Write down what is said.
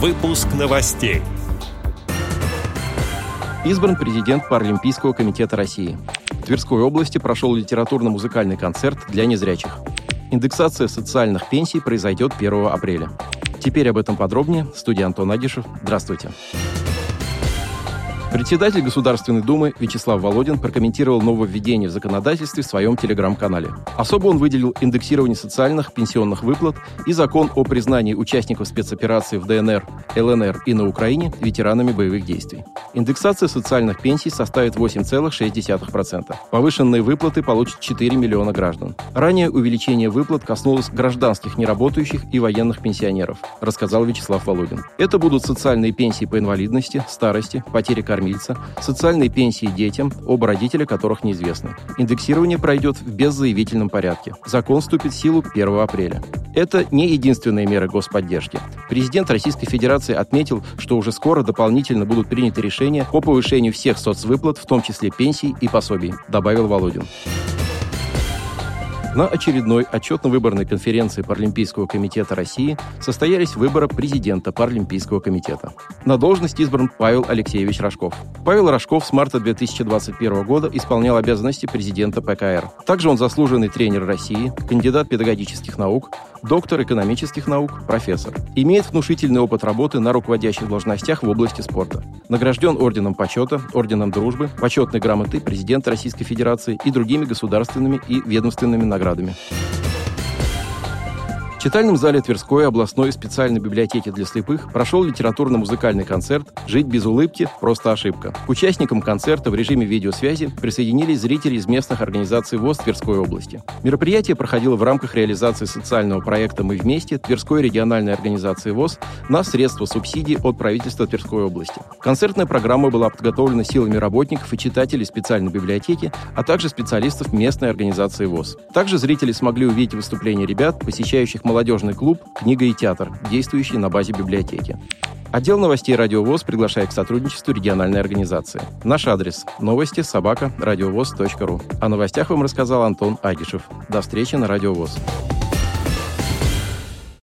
Выпуск новостей. Избран президент Паралимпийского комитета России. В Тверской области прошел литературно-музыкальный концерт для незрячих. Индексация социальных пенсий произойдет 1 апреля. Теперь об этом подробнее. Студия Антон Агишев. Здравствуйте. Председатель Государственной Думы Вячеслав Володин прокомментировал нововведение в законодательстве в своем телеграм-канале. Особо он выделил индексирование социальных пенсионных выплат и закон о признании участников спецоперации в ДНР, ЛНР и на Украине ветеранами боевых действий. Индексация социальных пенсий составит 8,6%. Повышенные выплаты получат 4 миллиона граждан. Ранее увеличение выплат коснулось гражданских неработающих и военных пенсионеров, рассказал Вячеслав Володин. Это будут социальные пенсии по инвалидности, старости, потере карьеры кормильца, социальные пенсии детям, оба родителя которых неизвестны. Индексирование пройдет в беззаявительном порядке. Закон вступит в силу 1 апреля. Это не единственные меры господдержки. Президент Российской Федерации отметил, что уже скоро дополнительно будут приняты решения по повышению всех соцвыплат, в том числе пенсий и пособий, добавил Володин. На очередной отчетно-выборной конференции Паралимпийского комитета России состоялись выборы президента Паралимпийского комитета. На должность избран Павел Алексеевич Рожков. Павел Рожков с марта 2021 года исполнял обязанности президента ПКР. Также он заслуженный тренер России, кандидат педагогических наук, доктор экономических наук, профессор. Имеет внушительный опыт работы на руководящих должностях в области спорта. Награжден Орденом Почета, Орденом Дружбы, Почетной грамотой президента Российской Федерации и другими государственными и ведомственными наградами. В читальном зале Тверской областной специальной библиотеки для слепых прошел литературно-музыкальный концерт «Жить без улыбки – просто ошибка». К участникам концерта в режиме видеосвязи присоединились зрители из местных организаций ВОЗ Тверской области. Мероприятие проходило в рамках реализации социального проекта «Мы вместе» Тверской региональной организации ВОЗ на средства субсидий от правительства Тверской области. Концертная программа была подготовлена силами работников и читателей специальной библиотеки, а также специалистов местной организации ВОЗ. Также зрители смогли увидеть выступления ребят, посещающих молодежный клуб «Книга и театр», действующий на базе библиотеки. Отдел новостей «Радиовоз» приглашает к сотрудничеству региональной организации. Наш адрес – новости собака радиовоз.ру. О новостях вам рассказал Антон Агишев. До встречи на «Радиовоз».